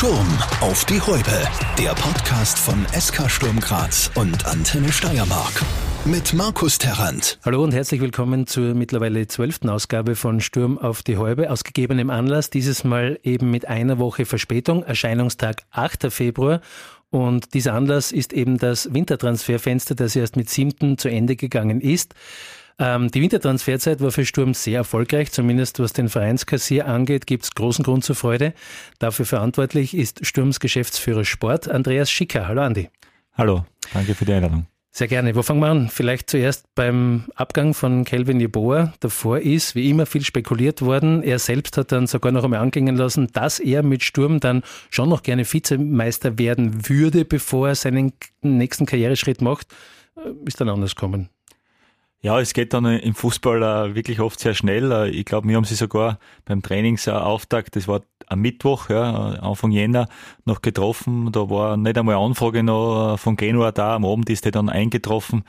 Sturm auf die Häupe. Der Podcast von SK Sturm Graz und Antenne Steiermark. Mit Markus Terrant. Hallo und herzlich willkommen zur mittlerweile zwölften Ausgabe von Sturm auf die Häube. Aus gegebenem Anlass, dieses Mal eben mit einer Woche Verspätung, Erscheinungstag 8. Februar. Und dieser Anlass ist eben das Wintertransferfenster, das erst mit 7. zu Ende gegangen ist. Ähm, die Wintertransferzeit war für Sturm sehr erfolgreich, zumindest was den Vereinskassier angeht, gibt es großen Grund zur Freude. Dafür verantwortlich ist Sturms Geschäftsführer Sport, Andreas Schicker. Hallo Andi. Hallo, danke für die Einladung. Sehr gerne. Wo fangen wir an? Vielleicht zuerst beim Abgang von Kelvin Jeboa. Davor ist, wie immer, viel spekuliert worden. Er selbst hat dann sogar noch einmal anklingen lassen, dass er mit Sturm dann schon noch gerne Vizemeister werden würde, bevor er seinen nächsten Karriereschritt macht. Äh, ist dann anders gekommen. Ja, es geht dann im Fußball äh, wirklich oft sehr schnell. Äh, ich glaube, wir haben sie sogar beim Trainingsauftakt, das war am Mittwoch, ja, Anfang Jänner, noch getroffen. Da war nicht einmal eine Anfrage noch äh, von Genua da. Am Abend ist die dann eingetroffen.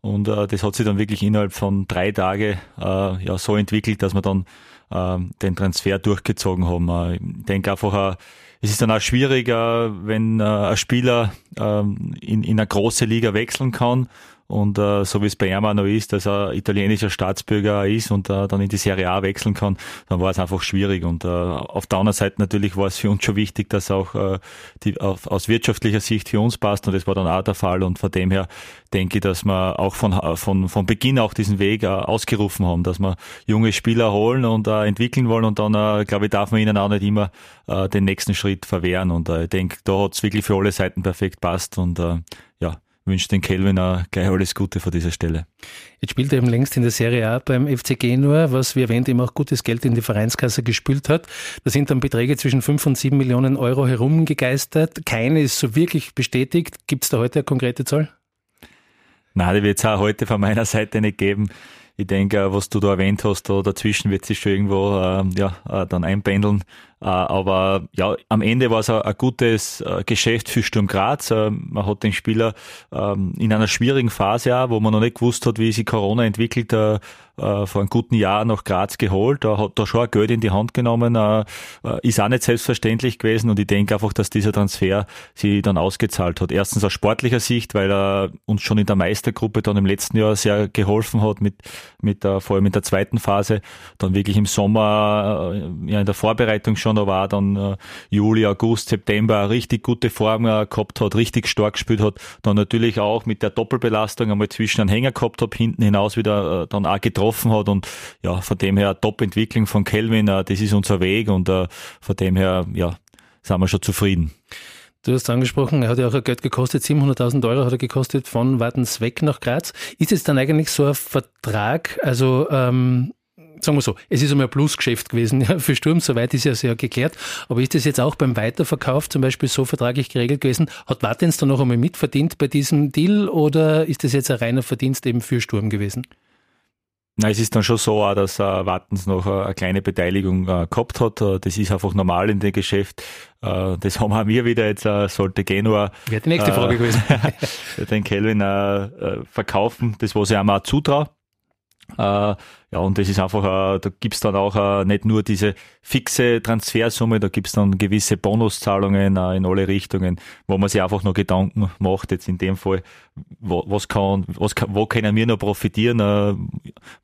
Und äh, das hat sich dann wirklich innerhalb von drei Tagen äh, ja, so entwickelt, dass wir dann äh, den Transfer durchgezogen haben. Äh, ich denke einfach, äh, es ist dann auch schwieriger, wenn äh, ein Spieler äh, in, in eine große Liga wechseln kann und äh, so wie es bei ihm noch ist, dass er italienischer Staatsbürger ist und äh, dann in die Serie A wechseln kann, dann war es einfach schwierig. Und äh, auf der anderen Seite natürlich war es für uns schon wichtig, dass auch äh, die, auf, aus wirtschaftlicher Sicht für uns passt und das war dann auch der Fall. Und von dem her denke ich, dass wir auch von, von, von Beginn auch diesen Weg äh, ausgerufen haben, dass wir junge Spieler holen und äh, entwickeln wollen und dann, äh, glaube ich, darf man ihnen auch nicht immer äh, den nächsten Schritt verwehren. Und äh, ich denke, da hat es wirklich für alle Seiten perfekt passt und äh, wünsche den Kelvin auch gleich alles Gute von dieser Stelle. Jetzt spielt er eben längst in der Serie A beim FC Genua, was wie erwähnt eben auch gutes Geld in die Vereinskasse gespült hat. Da sind dann Beträge zwischen 5 und 7 Millionen Euro herumgegeistert. Keine ist so wirklich bestätigt. Gibt es da heute eine konkrete Zahl? Nein, die wird es auch heute von meiner Seite nicht geben ich denke, was du da erwähnt hast, da dazwischen wird sich schon irgendwo äh, ja, äh, dann einpendeln. Äh, aber ja, am Ende war es ein, ein gutes äh, Geschäft für Sturm Graz. Äh, man hat den Spieler ähm, in einer schwierigen Phase, auch, wo man noch nicht gewusst hat, wie sich Corona entwickelt, vor einem guten Jahr nach Graz geholt. Da hat da schon Geld in die Hand genommen. Ist auch nicht selbstverständlich gewesen und ich denke einfach, dass dieser Transfer sie dann ausgezahlt hat. Erstens aus sportlicher Sicht, weil er uns schon in der Meistergruppe dann im letzten Jahr sehr geholfen hat, mit, mit der, vor allem in der zweiten Phase. Dann wirklich im Sommer, ja, in der Vorbereitung schon, aber auch dann äh, Juli, August, September richtig gute Form äh, gehabt hat, richtig stark gespielt hat. Dann natürlich auch mit der Doppelbelastung einmal zwischen einen Hänger gehabt hat, hinten hinaus wieder äh, dann auch getroffen hat und ja, von dem her Top-Entwicklung von Kelvin, äh, das ist unser Weg und äh, von dem her, ja, sind wir schon zufrieden. Du hast angesprochen, er hat ja auch Geld gekostet, 700.000 Euro hat er gekostet von Wartens weg nach Graz. Ist es dann eigentlich so ein Vertrag, also ähm, sagen wir so, es ist einmal ein Plusgeschäft gewesen ja, für Sturm, soweit ist ja sehr geklärt. Aber ist das jetzt auch beim Weiterverkauf zum Beispiel so vertraglich geregelt gewesen? Hat Wartens da noch einmal mitverdient bei diesem Deal oder ist das jetzt ein reiner Verdienst eben für Sturm gewesen? Na, es ist dann schon so, dass äh, Wattens noch äh, eine kleine Beteiligung äh, gehabt hat. Äh, das ist einfach normal in dem Geschäft. Äh, das haben auch wir wieder jetzt, äh, sollte Genua. Wäre die nächste Frage gewesen. den Kelvin verkaufen, das was ich auch zutraue. Äh, ja, und das ist einfach, äh, da gibt's dann auch äh, nicht nur diese fixe Transfersumme, da gibt's dann gewisse Bonuszahlungen in alle Richtungen, wo man sich einfach noch Gedanken macht, jetzt in dem Fall, wo, was kann, was kann, wo können wir noch profitieren,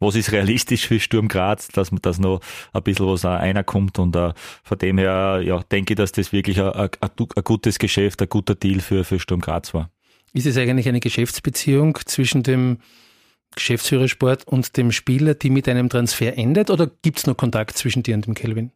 was ist realistisch für Sturm Graz, dass man das noch ein bisschen was einer kommt und von dem her, ja, denke ich, dass das wirklich ein, ein, ein gutes Geschäft, ein guter Deal für, für Sturm Graz war. Ist es eigentlich eine Geschäftsbeziehung zwischen dem Geschäftsführersport und dem Spieler, die mit einem Transfer endet? Oder gibt es noch Kontakt zwischen dir und dem Kelvin?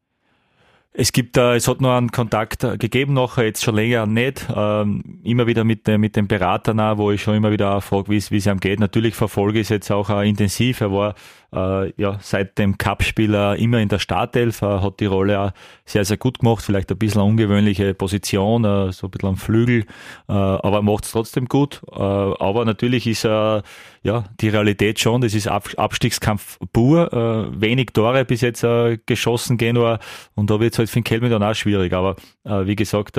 Es gibt, äh, es hat noch einen Kontakt äh, gegeben, noch jetzt schon länger nicht. Ähm, immer wieder mit, äh, mit dem Berater nah, wo ich schon immer wieder frage, wie es ihm geht. Natürlich verfolge ich es jetzt auch äh, intensiv. Er war äh, ja seit dem Cup-Spieler immer in der Startelf, äh, hat die Rolle auch sehr, sehr gut gemacht. Vielleicht ein bisschen eine ungewöhnliche Position, äh, so ein bisschen am Flügel, äh, aber macht es trotzdem gut. Äh, aber natürlich ist äh, ja die Realität schon, das ist Ab Abstiegskampf pur. Äh, wenig Tore bis jetzt äh, geschossen Genua und da wird es halt für den Kelvin dann auch schwierig. Aber wie gesagt,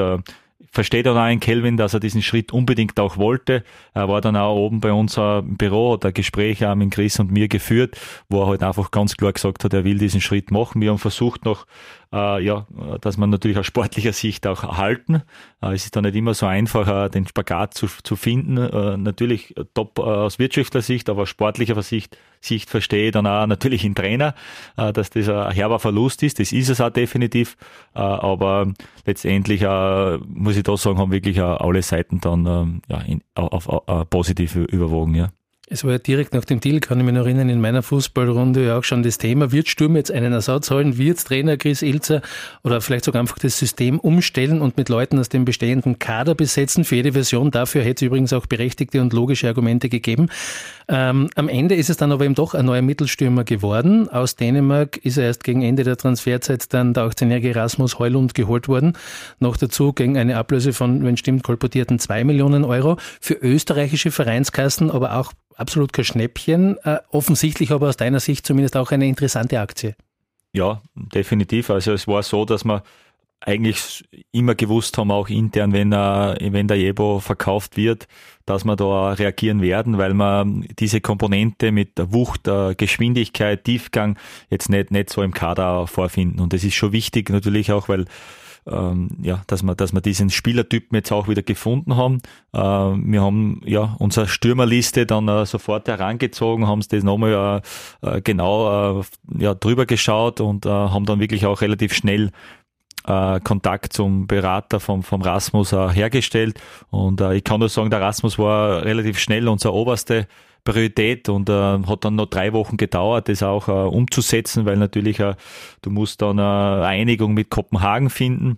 versteht auch ein Kelvin, dass er diesen Schritt unbedingt auch wollte. Er war dann auch oben bei uns im Büro, hat ein Gespräch auch mit Chris und mir geführt, wo er halt einfach ganz klar gesagt hat, er will diesen Schritt machen. Wir haben versucht, noch äh, ja, dass man natürlich aus sportlicher Sicht auch halten. Äh, es ist da nicht immer so einfach, äh, den Spagat zu, zu finden. Äh, natürlich top äh, aus wirtschaftlicher Sicht, aber aus sportlicher Sicht, Sicht verstehe ich dann auch natürlich in Trainer, äh, dass das ein herber Verlust ist. Das ist es auch definitiv. aber letztendlich muss ich da sagen, haben wirklich alle Seiten dann ähm, ja, in, auf, auf, auf positiv überwogen. Ja. Es war ja direkt nach dem Deal, kann ich mich noch erinnern, in meiner Fußballrunde ja auch schon das Thema, wird Sturm jetzt einen Ersatz holen, wird Trainer Chris Ilzer oder vielleicht sogar einfach das System umstellen und mit Leuten aus dem bestehenden Kader besetzen. Für jede Version dafür hätte es übrigens auch berechtigte und logische Argumente gegeben. Ähm, am Ende ist es dann aber eben doch ein neuer Mittelstürmer geworden. Aus Dänemark ist er erst gegen Ende der Transferzeit dann der 18-jährige Rasmus Heulund geholt worden. Noch dazu gegen eine Ablöse von, wenn stimmt, kolportierten zwei Millionen Euro. Für österreichische Vereinskassen aber auch absolut kein Schnäppchen. Äh, offensichtlich aber aus deiner Sicht zumindest auch eine interessante Aktie. Ja, definitiv. Also es war so, dass wir eigentlich immer gewusst haben, auch intern, wenn, er, wenn der Jebo verkauft wird, dass wir da reagieren werden, weil wir diese Komponente mit der Wucht, Geschwindigkeit, Tiefgang jetzt nicht, nicht so im Kader vorfinden. Und das ist schon wichtig natürlich auch, weil ähm, ja, dass wir, dass wir diesen Spielertypen jetzt auch wieder gefunden haben. Äh, wir haben ja unsere Stürmerliste dann äh, sofort herangezogen, haben es das nochmal äh, äh, genau äh, ja, drüber geschaut und äh, haben dann wirklich auch relativ schnell Kontakt zum Berater vom, vom Rasmus hergestellt. Und ich kann nur sagen, der Rasmus war relativ schnell unser oberste Priorität und äh, hat dann noch drei Wochen gedauert, das auch äh, umzusetzen, weil natürlich äh, du musst dann äh, eine Einigung mit Kopenhagen finden.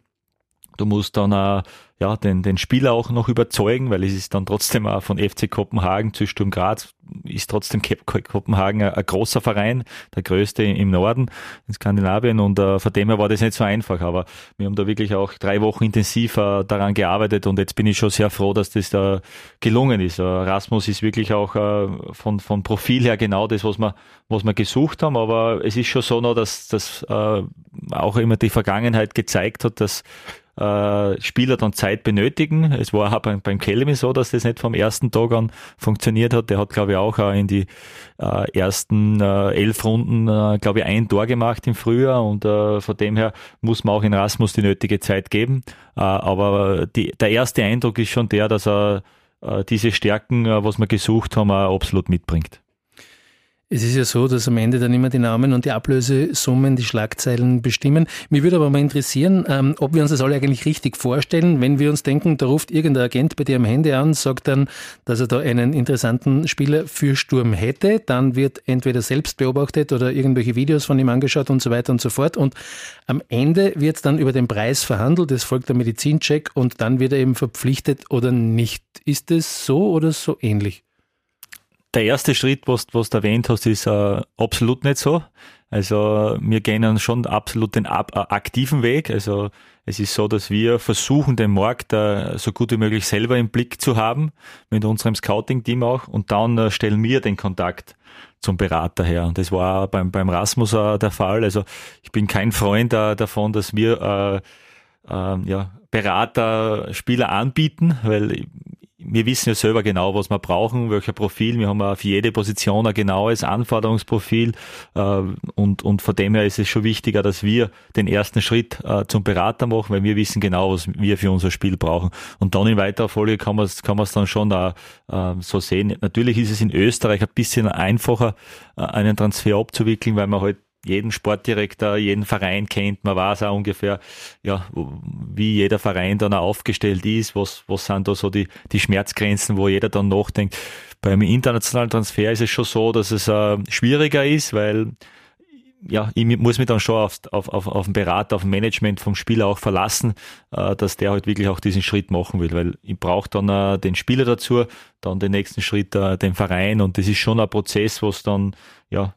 Du musst dann äh, ja, den, den Spieler auch noch überzeugen, weil es ist dann trotzdem auch von FC Kopenhagen zu Sturm Graz, ist trotzdem Kopenhagen ein, ein großer Verein, der größte im Norden in Skandinavien und äh, von dem her war das nicht so einfach, aber wir haben da wirklich auch drei Wochen intensiv äh, daran gearbeitet und jetzt bin ich schon sehr froh, dass das da gelungen ist. Äh, Rasmus ist wirklich auch äh, von, von Profil her genau das, was wir, was wir gesucht haben, aber es ist schon so noch, dass das äh, auch immer die Vergangenheit gezeigt hat, dass äh, Spieler dann Zeit benötigen. Es war auch beim, beim Kelmi so, dass das nicht vom ersten Tag an funktioniert hat. Der hat, glaube ich, auch in die äh, ersten äh, elf Runden, äh, glaube ich, ein Tor gemacht im Frühjahr und äh, von dem her muss man auch in Rasmus die nötige Zeit geben. Äh, aber die, der erste Eindruck ist schon der, dass er äh, diese Stärken, äh, was wir gesucht haben, absolut mitbringt. Es ist ja so, dass am Ende dann immer die Namen und die Ablösesummen die Schlagzeilen bestimmen. Mir würde aber mal interessieren, ähm, ob wir uns das alle eigentlich richtig vorstellen, wenn wir uns denken, da ruft irgendein Agent bei dir am Handy an, sagt dann, dass er da einen interessanten Spieler für Sturm hätte, dann wird entweder selbst beobachtet oder irgendwelche Videos von ihm angeschaut und so weiter und so fort und am Ende wird dann über den Preis verhandelt, es folgt der Medizincheck und dann wird er eben verpflichtet oder nicht. Ist es so oder so ähnlich? Der erste Schritt, was, was du erwähnt hast, ist äh, absolut nicht so. Also wir gehen schon absolut den äh, aktiven Weg. Also es ist so, dass wir versuchen, den Markt äh, so gut wie möglich selber im Blick zu haben, mit unserem Scouting-Team auch. Und dann äh, stellen wir den Kontakt zum Berater her. Und das war beim, beim Rasmus äh, der Fall. Also ich bin kein Freund äh, davon, dass wir äh, äh, ja, Berater Spieler anbieten, weil wir wissen ja selber genau, was wir brauchen, welcher Profil. Wir haben für jede Position ein genaues Anforderungsprofil äh, und, und von dem her ist es schon wichtiger, dass wir den ersten Schritt äh, zum Berater machen, weil wir wissen genau, was wir für unser Spiel brauchen. Und dann in weiterer Folge kann man es kann dann schon da, äh, so sehen. Natürlich ist es in Österreich ein bisschen einfacher, einen Transfer abzuwickeln, weil man halt jeden Sportdirektor, jeden Verein kennt, man weiß auch ungefähr, ja, wie jeder Verein dann auch aufgestellt ist, was, was sind da so die, die Schmerzgrenzen, wo jeder dann nachdenkt. Beim internationalen Transfer ist es schon so, dass es äh, schwieriger ist, weil ja, ich muss mich dann schon auf, auf, auf, auf den Berater, auf den Management vom Spieler auch verlassen, äh, dass der halt wirklich auch diesen Schritt machen will, weil ich brauche dann äh, den Spieler dazu, dann den nächsten Schritt äh, den Verein und das ist schon ein Prozess, was dann, ja,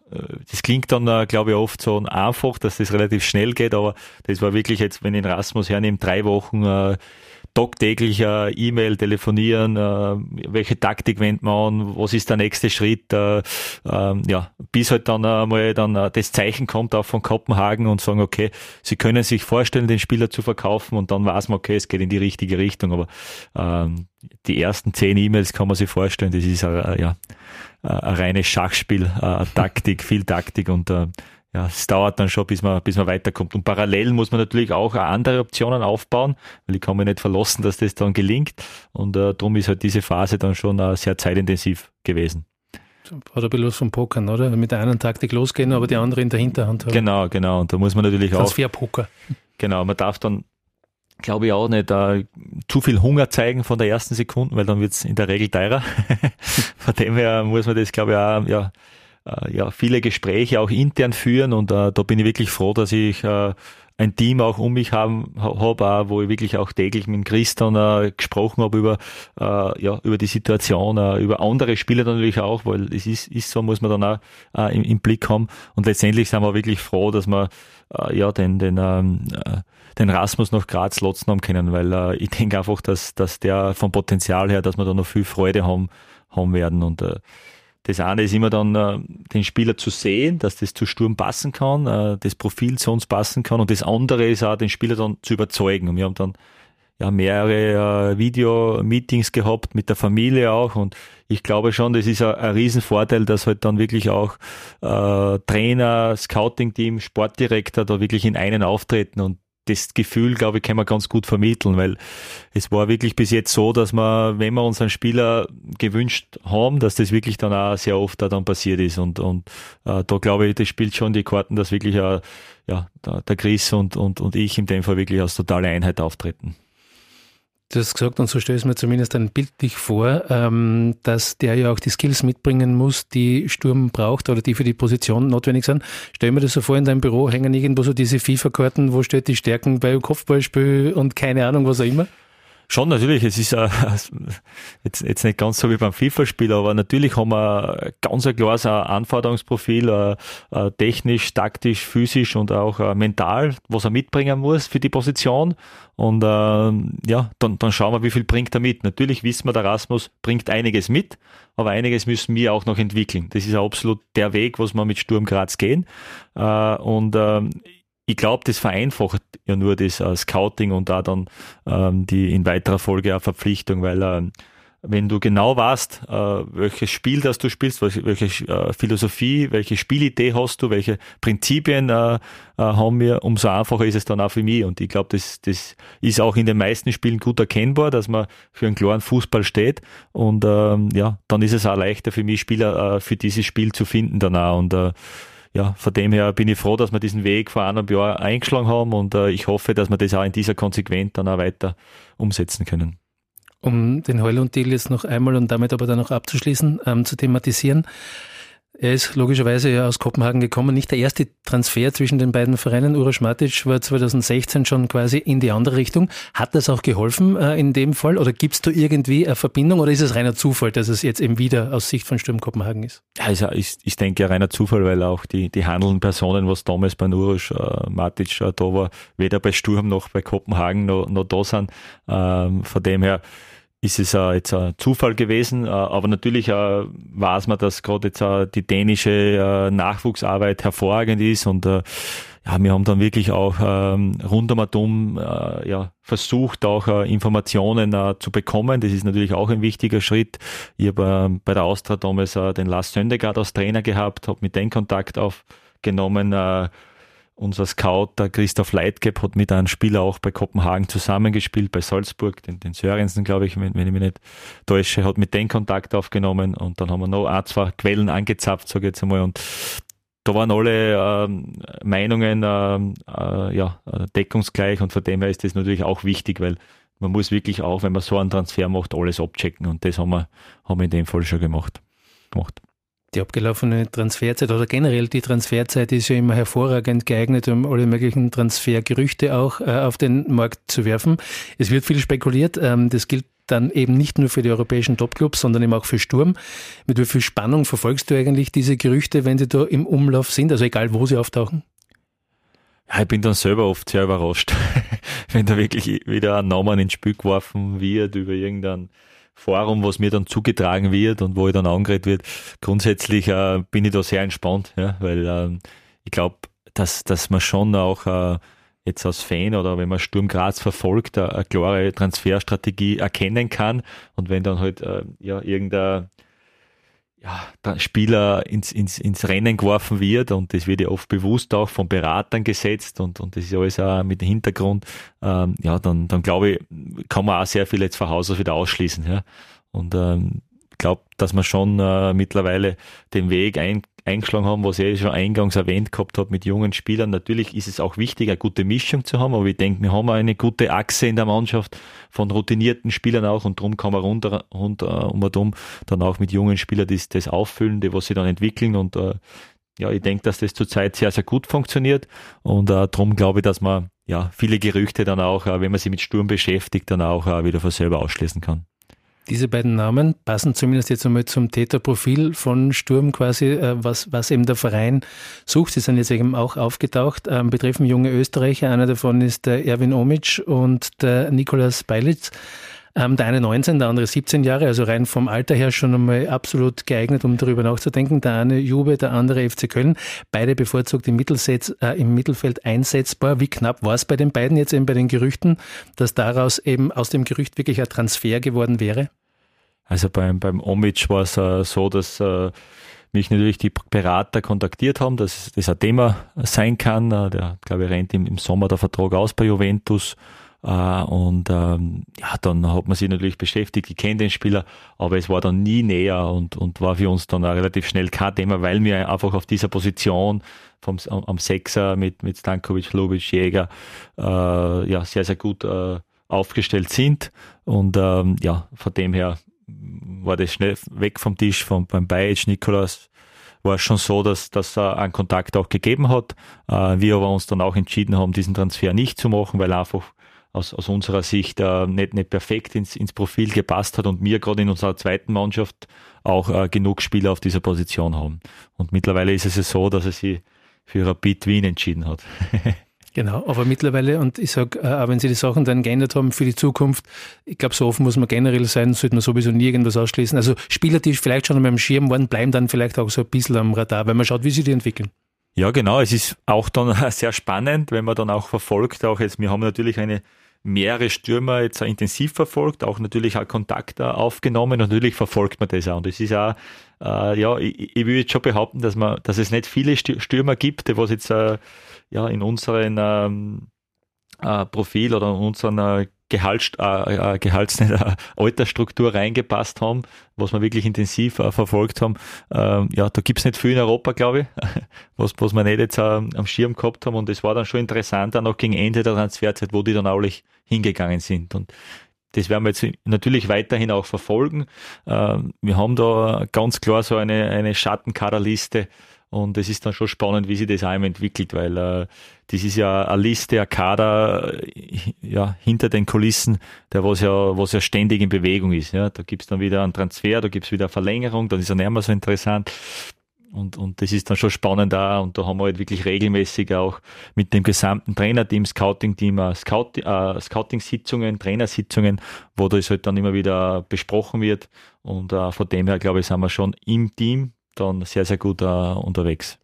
das klingt dann, glaube ich, oft so einfach, dass das relativ schnell geht, aber das war wirklich jetzt, wenn ich den Rasmus hernehme, drei Wochen tagtäglich äh, E-Mail, telefonieren, äh, welche Taktik wendet man an, was ist der nächste Schritt, äh, äh, ja, bis halt dann einmal dann das Zeichen kommt auch von Kopenhagen und sagen, okay, sie können sich vorstellen, den Spieler zu verkaufen und dann weiß man, okay, es geht in die richtige Richtung, aber ähm, die ersten zehn E-Mails kann man sich vorstellen, das ist äh, ja ein reines Schachspiel, Taktik, viel Taktik und äh, ja, es dauert dann schon, bis man, bis man weiterkommt. Und parallel muss man natürlich auch andere Optionen aufbauen, weil ich kann mich nicht verlassen, dass das dann gelingt. Und äh, darum ist halt diese Phase dann schon äh, sehr zeitintensiv gewesen. War ein bisschen was vom Pokern, oder? Mit der einen Taktik losgehen, aber die andere in der Hinterhand haben. Genau, genau. Und da muss man natürlich auch. Transferpoker. Genau, man darf dann, glaube ich, auch nicht äh, zu viel Hunger zeigen von der ersten Sekunde, weil dann wird es in der Regel teurer. von dem her muss man das, glaube ich, auch, ja, äh, ja, viele Gespräche auch intern führen und äh, da bin ich wirklich froh, dass ich äh, ein Team auch um mich haben habe, wo ich wirklich auch täglich mit Christian äh, gesprochen habe über äh, ja über die Situation, äh, über andere Spiele natürlich auch, weil es ist, ist so, muss man dann auch äh, im, im, Blick haben. Und letztendlich sind wir wirklich froh, dass wir äh, ja den den ähm, äh, den Rasmus nach Graz lotzen haben können, weil äh, ich denke einfach, dass dass der vom Potenzial her, dass wir da noch viel Freude haben haben werden und äh, das eine ist immer dann, äh, den Spieler zu sehen, dass das zu Sturm passen kann, äh, das Profil zu uns passen kann. Und das andere ist auch, den Spieler dann zu überzeugen. Und wir haben dann ja mehrere äh, Video-Meetings gehabt mit der Familie auch. Und ich glaube schon, das ist ein, Riesenvorteil, dass halt dann wirklich auch äh, Trainer, Scouting-Team, Sportdirektor da wirklich in einen auftreten und das Gefühl, glaube ich, kann man ganz gut vermitteln, weil es war wirklich bis jetzt so, dass wir, wenn wir unseren Spieler gewünscht haben, dass das wirklich dann auch sehr oft da dann passiert ist. Und, und äh, da glaube ich, das spielt schon die Karten, dass wirklich äh, ja, der Chris und, und, und ich in dem Fall wirklich als totale Einheit auftreten. Du hast gesagt, und so stelle ich mir zumindest ein bildlich vor, ähm, dass der ja auch die Skills mitbringen muss, die Sturm braucht oder die für die Position notwendig sind. Stell mir das so vor, in deinem Büro hängen irgendwo so diese FIFA-Karten, wo steht die Stärken bei Kopfballspiel und keine Ahnung, was auch immer. Schon, natürlich. Es ist äh, jetzt, jetzt nicht ganz so wie beim FIFA-Spiel, aber natürlich haben wir ganz ein klares Anforderungsprofil, äh, äh, technisch, taktisch, physisch und auch mental, was er mitbringen muss für die Position. Und ja, dann, dann schauen wir, wie viel bringt er mit. Natürlich wissen wir, der Rasmus bringt einiges mit, aber einiges müssen wir auch noch entwickeln. Das ist absolut der Weg, was wir mit Sturm Graz gehen. Und äh, ich glaube, das vereinfacht ja nur das uh, Scouting und da dann ähm, die in weiterer Folge auch Verpflichtung, weil ähm, wenn du genau weißt, äh, welches Spiel das du spielst, welche, welche äh, Philosophie, welche Spielidee hast du, welche Prinzipien äh, äh, haben wir, umso einfacher ist es dann auch für mich. Und ich glaube, das, das ist auch in den meisten Spielen gut erkennbar, dass man für einen klaren Fußball steht. Und ähm, ja, dann ist es auch leichter für mich, Spieler äh, für dieses Spiel zu finden danach. Und ja, von dem her bin ich froh, dass wir diesen Weg vor einem Jahr eingeschlagen haben und äh, ich hoffe, dass wir das auch in dieser Konsequenz dann auch weiter umsetzen können. Um den Heulund-Deal jetzt noch einmal und damit aber dann noch abzuschließen, ähm, zu thematisieren. Er ist logischerweise ja aus Kopenhagen gekommen. Nicht der erste Transfer zwischen den beiden Vereinen. Uroš Matic war 2016 schon quasi in die andere Richtung. Hat das auch geholfen äh, in dem Fall? Oder gibt es da irgendwie eine Verbindung? Oder ist es reiner Zufall, dass es jetzt eben wieder aus Sicht von Sturm Kopenhagen ist? Ja, ist, ist, ich denke, reiner Zufall, weil auch die, die handelnden Personen, was damals bei Uroš äh, Matic äh, da war, weder bei Sturm noch bei Kopenhagen noch, noch da sind. Ähm, von dem her, ist es äh, jetzt ein Zufall gewesen, äh, aber natürlich äh, weiß man, dass gerade jetzt die dänische äh, Nachwuchsarbeit hervorragend ist und ja, wir haben dann wirklich auch ähm, rund um Atom äh, ja, versucht, auch äh, Informationen äh, zu bekommen. Das ist natürlich auch ein wichtiger Schritt. Ich habe äh, bei der Austria damals den Lars Söndegaard als Trainer gehabt, habe mit dem Kontakt aufgenommen. Unser Scout, der Christoph Leitgeb, hat mit einem Spieler auch bei Kopenhagen zusammengespielt, bei Salzburg, den, den Sörensen, glaube ich, wenn, wenn, ich mich nicht täusche, hat mit dem Kontakt aufgenommen und dann haben wir noch ein, zwei Quellen angezapft, sage ich jetzt einmal, und da waren alle ähm, Meinungen ähm, äh, ja, deckungsgleich und von dem her ist das natürlich auch wichtig, weil man muss wirklich auch, wenn man so einen Transfer macht, alles abchecken und das haben wir, haben wir in dem Fall schon gemacht. gemacht. Die abgelaufene Transferzeit oder generell die Transferzeit ist ja immer hervorragend geeignet, um alle möglichen Transfergerüchte auch äh, auf den Markt zu werfen. Es wird viel spekuliert. Ähm, das gilt dann eben nicht nur für die europäischen Topclubs, sondern eben auch für Sturm. Mit wie viel Spannung verfolgst du eigentlich diese Gerüchte, wenn sie da im Umlauf sind, also egal wo sie auftauchen? Ja, ich bin dann selber oft sehr überrascht, wenn da wirklich wieder ein Name ins Spiel geworfen wird über irgendeinen Forum, was mir dann zugetragen wird und wo ich dann angeredet wird. Grundsätzlich äh, bin ich da sehr entspannt, ja, weil äh, ich glaube, dass, dass man schon auch äh, jetzt als Fan oder wenn man Sturm Graz verfolgt, eine, eine klare Transferstrategie erkennen kann und wenn dann halt äh, ja irgendein ja, Spieler ins, ins, ins Rennen geworfen wird und das wird ja oft bewusst auch von Beratern gesetzt und, und das ist alles auch mit dem Hintergrund, ähm, ja, dann, dann glaube ich, kann man auch sehr viel jetzt von Haus aus wieder ausschließen. Ja. Und ähm, glaube, dass wir schon äh, mittlerweile den Weg ein, eingeschlagen haben, was ich eh schon eingangs erwähnt gehabt habe mit jungen Spielern. Natürlich ist es auch wichtig, eine gute Mischung zu haben, aber ich denke, wir haben eine gute Achse in der Mannschaft von routinierten Spielern auch und darum kann man runter, runter um und um dann auch mit jungen Spielern das, das auffüllen, die was sie dann entwickeln und äh, ja, ich denke, dass das zurzeit sehr, sehr gut funktioniert und äh, darum glaube ich, dass man ja viele Gerüchte dann auch, äh, wenn man sich mit Sturm beschäftigt, dann auch äh, wieder von selber ausschließen kann. Diese beiden Namen passen zumindest jetzt einmal zum Täterprofil von Sturm quasi, äh, was, was eben der Verein sucht. Sie sind jetzt eben auch aufgetaucht, ähm, betreffen junge Österreicher. Einer davon ist der Erwin Omic und der Nikolaus Beilitz. Ähm, der eine 19, der andere 17 Jahre, also rein vom Alter her schon einmal absolut geeignet, um darüber nachzudenken. Der eine Jube, der andere FC Köln. Beide bevorzugt im, Mittelsetz, äh, im Mittelfeld einsetzbar. Wie knapp war es bei den beiden jetzt eben bei den Gerüchten, dass daraus eben aus dem Gerücht wirklich ein Transfer geworden wäre? Also beim, beim Omic war es äh, so, dass äh, mich natürlich die Berater kontaktiert haben, dass das ein Thema sein kann. Äh, der, glaube ich, rennt im, im Sommer der Vertrag aus bei Juventus. Äh, und ähm, ja, dann hat man sich natürlich beschäftigt, ich kenne den Spieler, aber es war dann nie näher und, und war für uns dann auch relativ schnell kein Thema, weil wir einfach auf dieser Position vom, am Sechser mit, mit Stankovic, Lubic, Jäger äh, ja, sehr, sehr gut äh, aufgestellt sind. Und ähm, ja, von dem her war das schnell weg vom Tisch von, beim Bajic Nikolaus war es schon so, dass, dass er einen Kontakt auch gegeben hat. Äh, wir aber uns dann auch entschieden haben, diesen Transfer nicht zu machen, weil er einfach aus, aus unserer Sicht äh, nicht, nicht perfekt ins, ins Profil gepasst hat und wir gerade in unserer zweiten Mannschaft auch äh, genug Spieler auf dieser Position haben. Und mittlerweile ist es ja so, dass er sich für Rapid Wien entschieden hat. Genau, aber mittlerweile, und ich sage, äh, auch wenn Sie die Sachen dann geändert haben für die Zukunft, ich glaube, so offen muss man generell sein, sollte man sowieso nie irgendwas ausschließen. Also Spieler, die vielleicht schon am Schirm waren, bleiben dann vielleicht auch so ein bisschen am Radar, weil man schaut, wie sie die entwickeln. Ja, genau. Es ist auch dann sehr spannend, wenn man dann auch verfolgt, auch jetzt, wir haben natürlich eine mehrere Stürmer jetzt intensiv verfolgt, auch natürlich auch Kontakt aufgenommen. Natürlich verfolgt man das auch. Und es ist auch, äh, ja, ich, ich will jetzt schon behaupten, dass man, dass es nicht viele Stürmer gibt, was jetzt äh, ja in unseren ähm, äh, Profil oder in unseren äh, Gehalt, äh, äh, Gehalts, äh, Altersstruktur reingepasst haben, was wir wirklich intensiv äh, verfolgt haben. Ähm, ja, da gibt's nicht viel in Europa, glaube ich, was, was wir nicht jetzt äh, am Schirm gehabt haben. Und es war dann schon interessant, dann auch gegen Ende der Transferzeit, wo die dann auch hingegangen sind. Und das werden wir jetzt natürlich weiterhin auch verfolgen. Ähm, wir haben da ganz klar so eine, eine Schattenkaderliste und es ist dann schon spannend, wie sich das auch entwickelt, weil äh, das ist ja eine Liste, ein Kader äh, ja, hinter den Kulissen, der was ja, was ja ständig in Bewegung ist. Ja. Da gibt's dann wieder einen Transfer, da gibt's wieder eine Verlängerung, dann ist er nicht mehr so interessant. Und, und das ist dann schon spannend da und da haben wir halt wirklich regelmäßig auch mit dem gesamten Trainerteam, Scouting-Team, äh, Scout, äh, Scouting-Sitzungen, Trainersitzungen, wo das halt dann immer wieder besprochen wird. Und äh, von dem her, glaube ich, sind wir schon im Team dann sehr, sehr gut äh, unterwegs.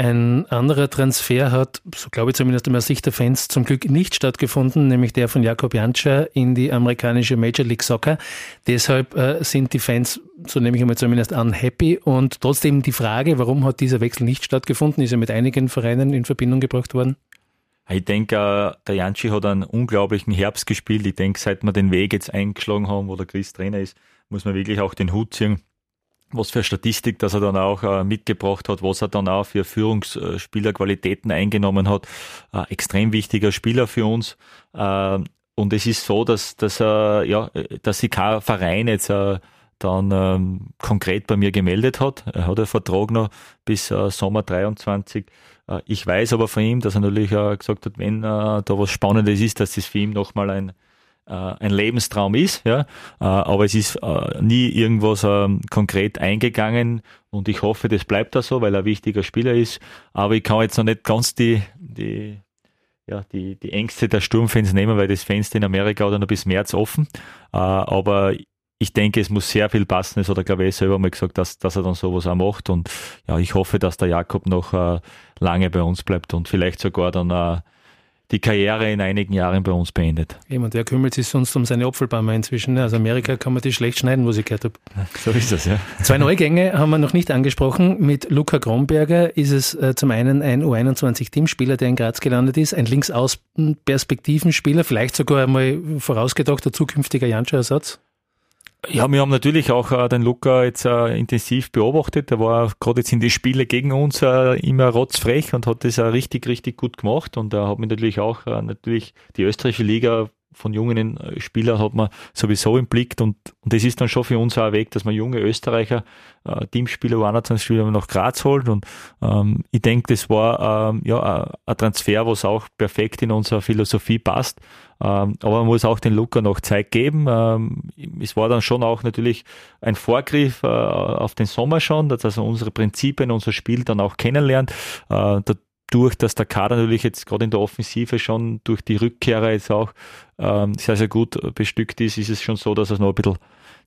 Ein anderer Transfer hat, so glaube ich zumindest aus Sicht der Fans, zum Glück nicht stattgefunden, nämlich der von Jakob Janscha in die amerikanische Major League Soccer. Deshalb äh, sind die Fans, so nehme ich einmal zumindest unhappy. Und trotzdem die Frage, warum hat dieser Wechsel nicht stattgefunden, ist ja mit einigen Vereinen in Verbindung gebracht worden. Ich denke, äh, der Janschi hat einen unglaublichen Herbst gespielt. Ich denke, seit wir den Weg jetzt eingeschlagen haben, wo der Chris Trainer ist, muss man wirklich auch den Hut ziehen was für Statistik, dass er dann auch äh, mitgebracht hat, was er dann auch für Führungsspielerqualitäten eingenommen hat. Äh, extrem wichtiger Spieler für uns. Äh, und es ist so, dass, dass, äh, ja, dass sich kein Verein jetzt äh, dann ähm, konkret bei mir gemeldet hat. Er hat einen Vertrag noch bis äh, Sommer 23. Äh, ich weiß aber von ihm, dass er natürlich äh, gesagt hat, wenn äh, da was Spannendes ist, dass das für ihn nochmal ein äh, ein Lebenstraum ist, ja, äh, aber es ist äh, nie irgendwas konkret eingegangen und ich hoffe, das bleibt da so, weil er ein wichtiger Spieler ist. Aber ich kann jetzt noch nicht ganz die, die, ja, die, die Ängste der Sturmfans nehmen, weil das Fenster in Amerika oder noch bis März offen. aber ich denke, es muss sehr viel passen. Es hat er, glaube ich, selber mal gesagt, dass, dass er dann sowas auch macht. Und ja, ich hoffe, dass der Jakob noch lange bei uns bleibt und vielleicht sogar dann die Karriere in einigen Jahren bei uns beendet. Jemand, der kümmert sich sonst um seine Apfelbäume inzwischen. Ne? Also Amerika kann man die schlecht schneiden, wo ich gehört habe. So ist es, ja. Zwei Neugänge haben wir noch nicht angesprochen. Mit Luca Gromberger ist es äh, zum einen ein U21-Teamspieler, der in Graz gelandet ist, ein Linksaußen-Perspektivenspieler, vielleicht sogar einmal vorausgedachter zukünftiger Janscher-Ersatz. Ja, wir haben natürlich auch äh, den Luca jetzt äh, intensiv beobachtet. Er war gerade jetzt in die Spiele gegen uns äh, immer rotzfrech und hat das äh, richtig, richtig gut gemacht. Und er hat mich natürlich auch äh, natürlich die österreichische Liga von jungen äh, Spielern hat man sowieso im Blick und, und das ist dann schon für uns auch ein Weg, dass man junge Österreicher, äh, Teamspieler, U21-Spieler nach Graz holt und ähm, ich denke, das war ähm, ja ein Transfer, was auch perfekt in unsere Philosophie passt, ähm, aber man muss auch den Luca noch Zeit geben. Ähm, es war dann schon auch natürlich ein Vorgriff äh, auf den Sommer schon, dass also unsere Prinzipien, unser Spiel dann auch kennenlernt. Äh, durch, dass der Kader natürlich jetzt gerade in der Offensive schon durch die Rückkehrer jetzt auch ähm, sehr, sehr gut bestückt ist, ist es schon so, dass es noch ein bisschen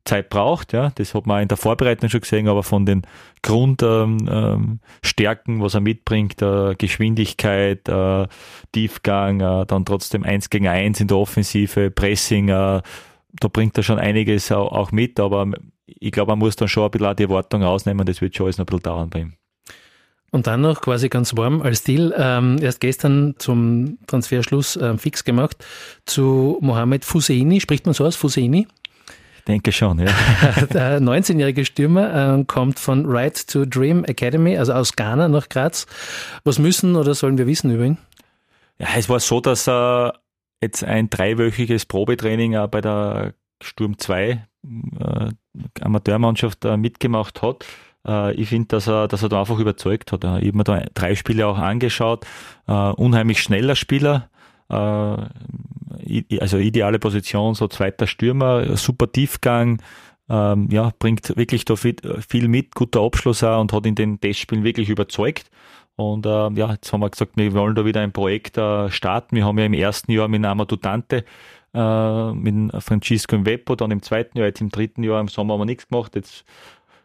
Zeit braucht. Ja, das hat man in der Vorbereitung schon gesehen, aber von den Grundstärken, ähm, ähm was er mitbringt, äh, Geschwindigkeit, äh, Tiefgang, äh, dann trotzdem eins gegen eins in der Offensive, Pressing, äh, da bringt er schon einiges auch, auch mit, aber ich glaube, man muss dann schon ein bisschen die Erwartung ausnehmen, das wird schon alles noch ein bisschen dauern bei ihm. Und dann noch quasi ganz warm als Deal, ähm, erst gestern zum Transferschluss äh, fix gemacht, zu Mohamed Fuseini, spricht man so aus, Fuseini? Ich denke schon, ja. Der 19-jährige Stürmer äh, kommt von Right to Dream Academy, also aus Ghana nach Graz. Was müssen oder sollen wir wissen über ihn? Ja, es war so, dass er jetzt ein dreiwöchiges Probetraining bei der Sturm 2 äh, Amateurmannschaft äh, mitgemacht hat äh, ich finde, dass er, dass er da einfach überzeugt hat. Ich habe mir da drei Spiele auch angeschaut. Äh, unheimlich schneller Spieler. Äh, also ideale Position, so zweiter Stürmer, super Tiefgang. Ähm, ja, bringt wirklich da viel mit, guter Abschluss auch und hat in den Testspielen wirklich überzeugt. Und äh, ja, jetzt haben wir gesagt, wir wollen da wieder ein Projekt äh, starten. Wir haben ja im ersten Jahr mit Amadou Dante, äh, mit Francisco Mwepo, dann im zweiten Jahr, jetzt im dritten Jahr, im Sommer haben wir nichts gemacht. Jetzt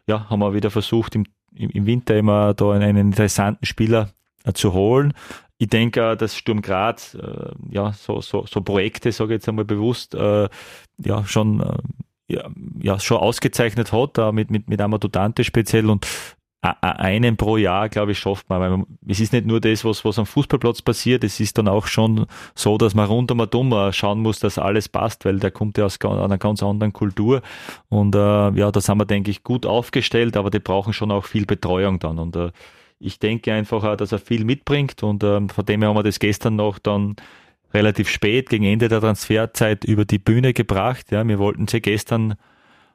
ja, haben wir wieder versucht, im, im Winter immer da einen interessanten Spieler äh, zu holen. Ich denke, dass Sturm Graz, äh, ja, so, so, so Projekte, sage ich jetzt einmal bewusst, äh, ja, schon, ja, ja, schon ausgezeichnet hat, äh, mit, mit, mit Amadou Dante speziell und einen pro Jahr, glaube ich, schafft man. Weil es ist nicht nur das, was, was am Fußballplatz passiert, es ist dann auch schon so, dass man rund um dumm schauen muss, dass alles passt, weil der kommt ja aus einer ganz anderen Kultur. Und äh, ja, da sind wir, denke ich, gut aufgestellt, aber die brauchen schon auch viel Betreuung dann. Und äh, ich denke einfach auch, dass er viel mitbringt und äh, von dem her haben wir das gestern noch dann relativ spät, gegen Ende der Transferzeit, über die Bühne gebracht. Ja, wir wollten sie gestern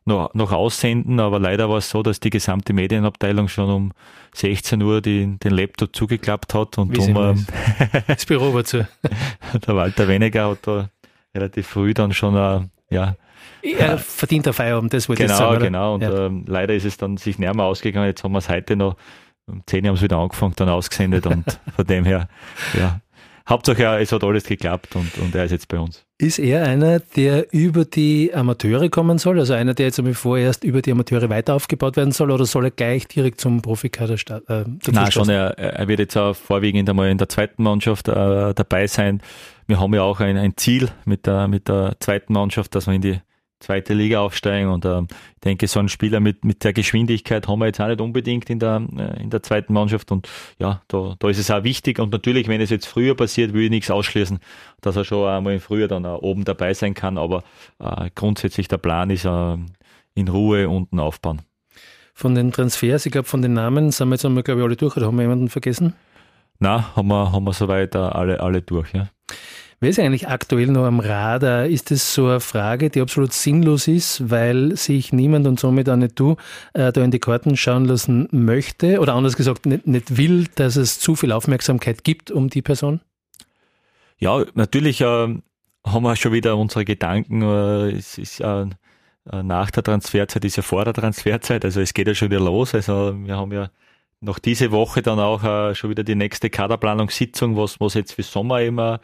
noch, noch aussenden, aber leider war es so, dass die gesamte Medienabteilung schon um 16 Uhr die, den Laptop zugeklappt hat und Wie um, das Büro war zu. der Walter Weniger hat da relativ früh dann schon uh, ja er verdient der Feierabend, das wollte genau, ich sagen. Genau, genau. Und ja. ähm, leider ist es dann sich näher mal ausgegangen. Jetzt haben wir es heute noch, um 10 Uhr haben sie wieder angefangen, dann ausgesendet und von dem her, ja, Hauptsache, es hat alles geklappt und, und er ist jetzt bei uns. Ist er einer, der über die Amateure kommen soll? Also einer, der jetzt einmal vorerst über die Amateure weiter aufgebaut werden soll oder soll er gleich direkt zum Profikader starten? Äh, Nein, schon, er, er wird jetzt auch vorwiegend einmal in der zweiten Mannschaft äh, dabei sein. Wir haben ja auch ein, ein Ziel mit der, mit der zweiten Mannschaft, dass wir in die zweite Liga aufsteigen. Und äh, ich denke, so ein Spieler mit, mit der Geschwindigkeit haben wir jetzt auch nicht unbedingt in der, äh, in der zweiten Mannschaft. Und ja, da, da ist es auch wichtig. Und natürlich, wenn es jetzt früher passiert, will ich nichts ausschließen, dass er schon einmal früher dann auch oben dabei sein kann. Aber äh, grundsätzlich der Plan ist äh, in Ruhe unten aufbauen. Von den Transfers, ich glaube, von den Namen sind wir jetzt einmal, glaube ich, alle durch. Oder haben wir jemanden vergessen? Na, haben wir, haben wir soweit alle, alle durch, ja. Wer ist eigentlich aktuell noch am Radar? Ist das so eine Frage, die absolut sinnlos ist, weil sich niemand und somit auch nicht du äh, da in die Karten schauen lassen möchte oder anders gesagt nicht, nicht will, dass es zu viel Aufmerksamkeit gibt um die Person? Ja, natürlich äh, haben wir schon wieder unsere Gedanken. Äh, es ist äh, nach der Transferzeit, ist ja vor der Transferzeit, also es geht ja schon wieder los. Also wir haben ja noch diese Woche dann auch äh, schon wieder die nächste Kaderplanungssitzung, was, was jetzt für Sommer immer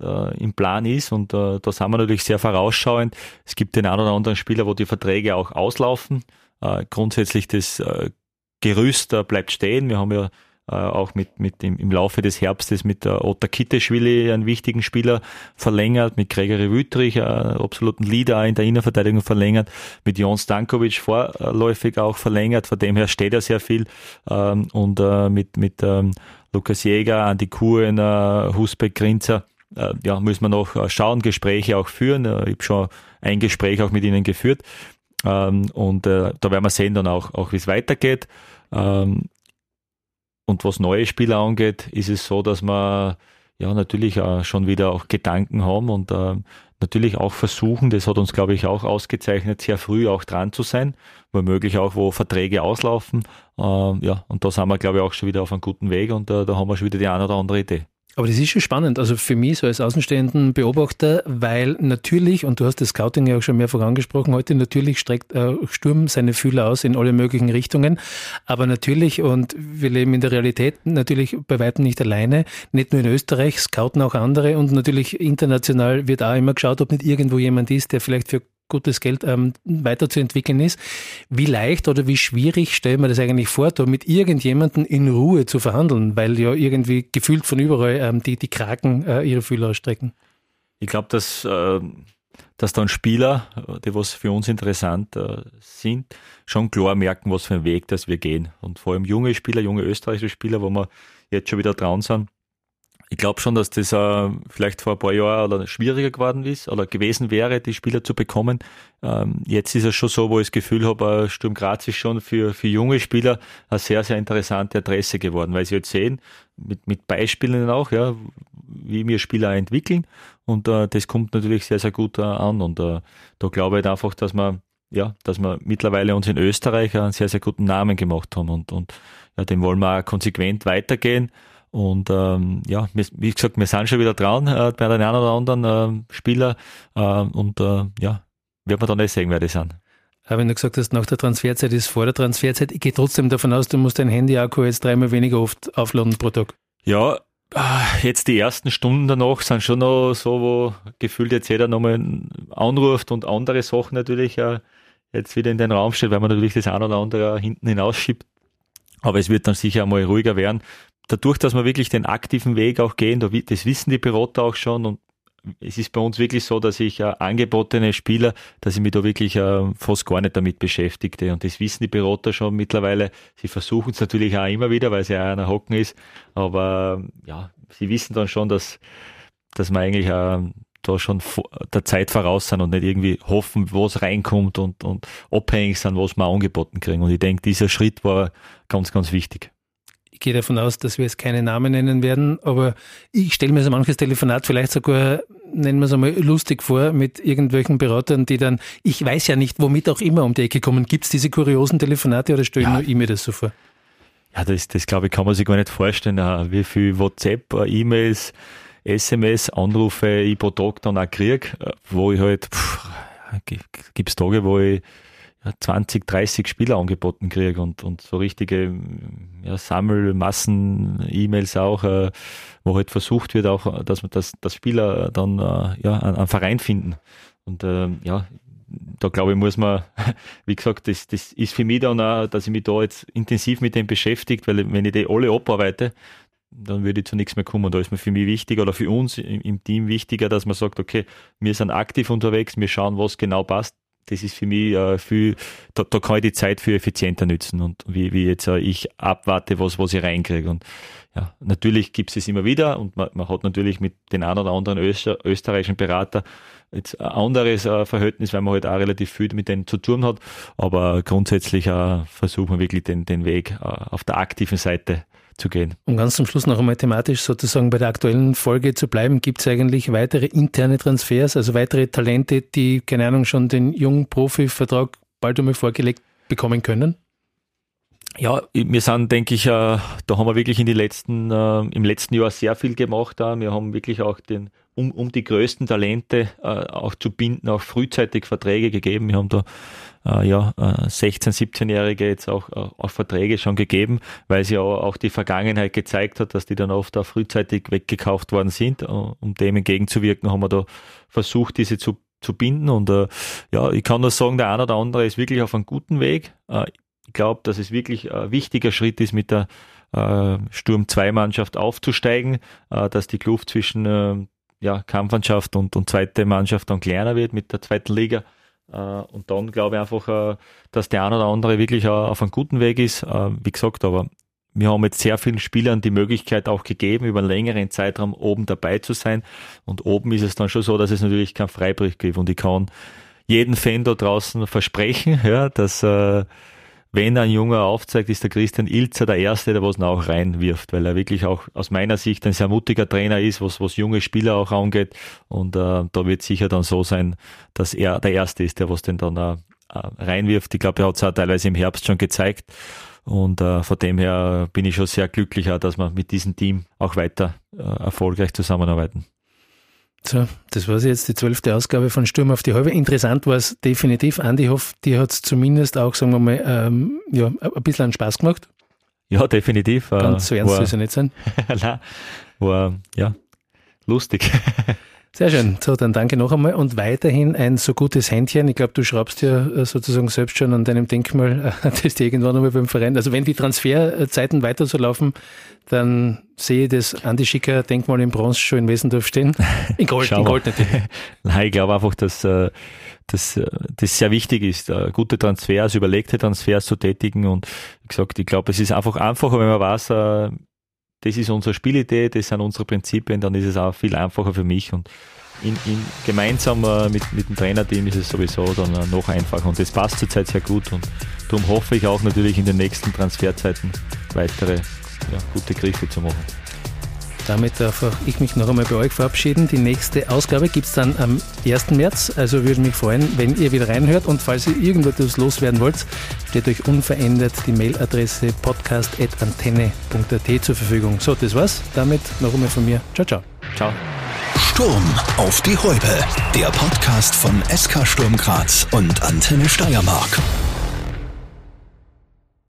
äh, im Plan ist. Und äh, da sind wir natürlich sehr vorausschauend. Es gibt den einen oder anderen Spieler, wo die Verträge auch auslaufen. Äh, grundsätzlich das äh, Gerüst äh, bleibt stehen. Wir haben ja äh, auch mit, mit im, im Laufe des Herbstes mit der Otta Kitteschwili einen wichtigen Spieler verlängert, mit Gregory Wüttrich, einen absoluten Leader in der Innenverteidigung verlängert, mit Jon Stankovic vorläufig auch verlängert, von dem her steht er sehr viel ähm, und äh, mit, mit ähm, Lukas Jäger, Andi Kuhn, äh, Husbeck Grinzer, äh, ja, müssen wir noch äh, schauen, Gespräche auch führen. Äh, ich habe schon ein Gespräch auch mit ihnen geführt. Ähm, und äh, da werden wir sehen dann auch, auch wie es weitergeht. Ähm, und was neue Spieler angeht, ist es so, dass wir ja natürlich äh, schon wieder auch Gedanken haben und äh, natürlich auch versuchen, das hat uns, glaube ich, auch ausgezeichnet, sehr früh auch dran zu sein, womöglich auch, wo Verträge auslaufen. Äh, ja, und da sind wir, glaube ich, auch schon wieder auf einem guten Weg und äh, da haben wir schon wieder die eine oder andere Idee. Aber das ist schon spannend, also für mich so als außenstehenden Beobachter, weil natürlich, und du hast das Scouting ja auch schon mehrfach angesprochen heute, natürlich streckt äh, Sturm seine Fühler aus in alle möglichen Richtungen, aber natürlich, und wir leben in der Realität, natürlich bei weitem nicht alleine, nicht nur in Österreich, scouten auch andere. Und natürlich international wird auch immer geschaut, ob nicht irgendwo jemand ist, der vielleicht für gutes Geld ähm, weiterzuentwickeln ist. Wie leicht oder wie schwierig stellt man das eigentlich vor, da mit irgendjemandem in Ruhe zu verhandeln, weil ja irgendwie gefühlt von überall ähm, die, die Kraken äh, ihre Fühler ausstrecken? Ich glaube, dass, äh, dass dann Spieler, die was für uns interessant äh, sind, schon klar merken, was für ein Weg das wir gehen. Und vor allem junge Spieler, junge österreichische Spieler, wo wir jetzt schon wieder dran sind, ich glaube schon, dass das äh, vielleicht vor ein paar Jahren oder schwieriger geworden ist oder gewesen wäre, die Spieler zu bekommen. Ähm, jetzt ist es schon so, wo ich das Gefühl habe, äh, Sturm Graz ist schon für, für junge Spieler eine sehr, sehr interessante Adresse geworden, weil sie jetzt sehen, mit, mit Beispielen auch, ja, wie wir Spieler entwickeln. Und äh, das kommt natürlich sehr, sehr gut äh, an. Und äh, da glaube ich einfach, dass wir ja, dass wir mittlerweile uns in Österreich einen sehr, sehr guten Namen gemacht haben und, und ja, den wollen wir auch konsequent weitergehen. Und ähm, ja, wie gesagt, wir sind schon wieder dran äh, bei den einen oder anderen äh, Spieler äh, und äh, ja, wird man dann nicht sehen, wer die sind. Aber wenn du gesagt hast, nach der Transferzeit ist vor der Transferzeit, ich gehe trotzdem davon aus, du musst dein Handy-Akku jetzt dreimal weniger oft aufladen pro Tag. Ja, ah, jetzt die ersten Stunden danach sind schon noch so, wo gefühlt jetzt jeder nochmal anruft und andere Sachen natürlich äh, jetzt wieder in den Raum stellt, weil man natürlich das eine oder andere hinten hinausschiebt. Aber es wird dann sicher einmal ruhiger werden dadurch, dass wir wirklich den aktiven Weg auch gehen, das wissen die Berater auch schon und es ist bei uns wirklich so, dass ich äh, angebotene Spieler, dass ich mich da wirklich äh, fast gar nicht damit beschäftigte. Und das wissen die Berater schon mittlerweile. Sie versuchen es natürlich auch immer wieder, weil es ja einer Hocken ist. Aber ja, sie wissen dann schon, dass, dass wir eigentlich äh, da schon der Zeit voraus sind und nicht irgendwie hoffen, was reinkommt und, und abhängig sind, was wir angeboten kriegen. Und ich denke, dieser Schritt war ganz, ganz wichtig. Ich gehe davon aus, dass wir jetzt keine Namen nennen werden, aber ich stelle mir so manches Telefonat vielleicht sogar, nennen wir es einmal, lustig vor mit irgendwelchen Beratern, die dann, ich weiß ja nicht, womit auch immer um die Ecke kommen. Gibt es diese kuriosen Telefonate oder stelle ja. nur ich mir das so vor? Ja, das, das glaube ich, kann man sich gar nicht vorstellen, wie viel WhatsApp, äh, E-Mails, SMS, Anrufe ich pro Tag dann auch kriege, äh, wo ich halt, gibt es Tage, wo ich 20, 30 Spieler angeboten kriege und, und so richtige ja, Sammelmassen-E-Mails auch, äh, wo halt versucht wird, auch, dass man das, das Spieler dann äh, ja, einen, einen Verein finden. Und äh, ja, da glaube ich, muss man, wie gesagt, das, das ist für mich dann auch, dass ich mich da jetzt intensiv mit dem beschäftigt, weil wenn ich die alle abarbeite, dann würde ich zu nichts mehr kommen. Da ist mir für mich wichtiger oder für uns im Team wichtiger, dass man sagt, okay, wir sind aktiv unterwegs, wir schauen, was genau passt das ist für mich äh, viel, da, da kann ich die Zeit viel effizienter nützen und wie, wie jetzt äh, ich abwarte, was, was ich reinkriege. Und ja, natürlich gibt es immer wieder und man, man hat natürlich mit den einen oder anderen Öster, österreichischen Berater jetzt ein anderes äh, Verhältnis, weil man halt auch relativ viel mit denen zu tun hat. Aber grundsätzlich äh, versuchen wir wirklich den, den Weg äh, auf der aktiven Seite zu gehen. Um ganz zum Schluss noch einmal thematisch sozusagen bei der aktuellen Folge zu bleiben, gibt es eigentlich weitere interne Transfers, also weitere Talente, die, keine Ahnung, schon den jungen Profi-Vertrag bald einmal vorgelegt bekommen können? Ja, wir sind, denke ich, äh, da haben wir wirklich in die letzten, äh, im letzten Jahr sehr viel gemacht. Wir haben wirklich auch den, um, um die größten Talente äh, auch zu binden, auch frühzeitig Verträge gegeben. Wir haben da ja 16, 17-Jährige jetzt auch, auch Verträge schon gegeben, weil sie ja auch die Vergangenheit gezeigt hat, dass die dann oft auch frühzeitig weggekauft worden sind. Um dem entgegenzuwirken, haben wir da versucht, diese zu zu binden und äh, ja, ich kann nur sagen, der eine oder andere ist wirklich auf einem guten Weg. Äh, ich glaube, dass es wirklich ein wichtiger Schritt ist mit der äh, Sturm 2 Mannschaft aufzusteigen, äh, dass die Kluft zwischen äh, ja, Kampfmannschaft und, und zweite Mannschaft dann kleiner wird mit der zweiten Liga. Äh, und dann glaube ich einfach, äh, dass der eine oder andere wirklich äh, auf einem guten Weg ist. Wie gesagt, aber wir haben jetzt sehr vielen Spielern die Möglichkeit auch gegeben, über einen längeren Zeitraum oben dabei zu sein. Und oben ist es dann schon so, dass es natürlich keinen Freibrief gibt. Und ich kann jeden Fan da draußen versprechen, ja, dass äh, wenn ein Junger aufzeigt, ist der Christian Ilzer der Erste, der was auch reinwirft, weil er wirklich auch aus meiner Sicht ein sehr mutiger Trainer ist, was, was junge Spieler auch angeht. Und äh, da wird sicher dann so sein, dass er der Erste ist, der was den dann äh, reinwirft. Ich glaube, er hat es auch teilweise im Herbst schon gezeigt. Und äh, von dem her bin ich schon sehr glücklich, dass wir mit diesem Team auch weiter äh, erfolgreich zusammenarbeiten. So, das war jetzt die zwölfte Ausgabe von Sturm auf die Halbe. Interessant war es definitiv. Andi Hoff, dir hat es zumindest auch, sagen wir mal, ähm, ja, ein bisschen an Spaß gemacht. Ja, definitiv. Ganz so ernst soll es ja nicht sein. Nein, war ja lustig. Sehr schön. So, dann danke noch einmal und weiterhin ein so gutes Händchen. Ich glaube, du schraubst ja äh, sozusagen selbst schon an deinem Denkmal, äh, das dir irgendwann einmal beim Verein. Also wenn die Transferzeiten weiter so laufen, dann sehe ich das Andi Schicker Denkmal in Bronze schon in Wesendorf stehen. In Gold, in Gold natürlich. Nein, ich glaube einfach, dass äh, dass das sehr wichtig ist, gute Transfers, überlegte Transfers zu tätigen und wie gesagt, ich glaube, es ist einfach einfacher, wenn man weiß, das ist unsere Spielidee, das sind unsere Prinzipien, dann ist es auch viel einfacher für mich und in, in, gemeinsam äh, mit, mit dem Trainerteam ist es sowieso dann äh, noch einfacher und das passt zurzeit sehr gut und darum hoffe ich auch natürlich in den nächsten Transferzeiten weitere ja, gute Griffe zu machen. Damit darf auch ich mich noch einmal bei euch verabschieden. Die nächste Ausgabe gibt es dann am 1. März. Also würde mich freuen, wenn ihr wieder reinhört. Und falls ihr irgendetwas loswerden wollt, steht euch unverändert die Mailadresse podcast.antenne.at zur Verfügung. So, das war's. Damit noch einmal von mir. Ciao, ciao. Ciao. Sturm auf die Häupe. Der Podcast von SK Sturm Graz und Antenne Steiermark.